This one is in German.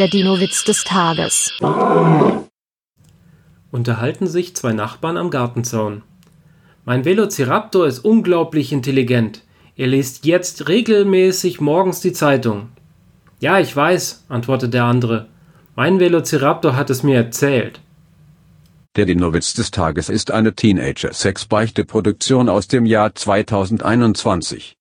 Der Dino-Witz des Tages. Unterhalten sich zwei Nachbarn am Gartenzaun. Mein Velociraptor ist unglaublich intelligent. Er liest jetzt regelmäßig morgens die Zeitung. Ja, ich weiß, antwortet der andere. Mein Velociraptor hat es mir erzählt. Der Dinowitz des Tages ist eine Teenager-Sex-Beichte-Produktion aus dem Jahr 2021.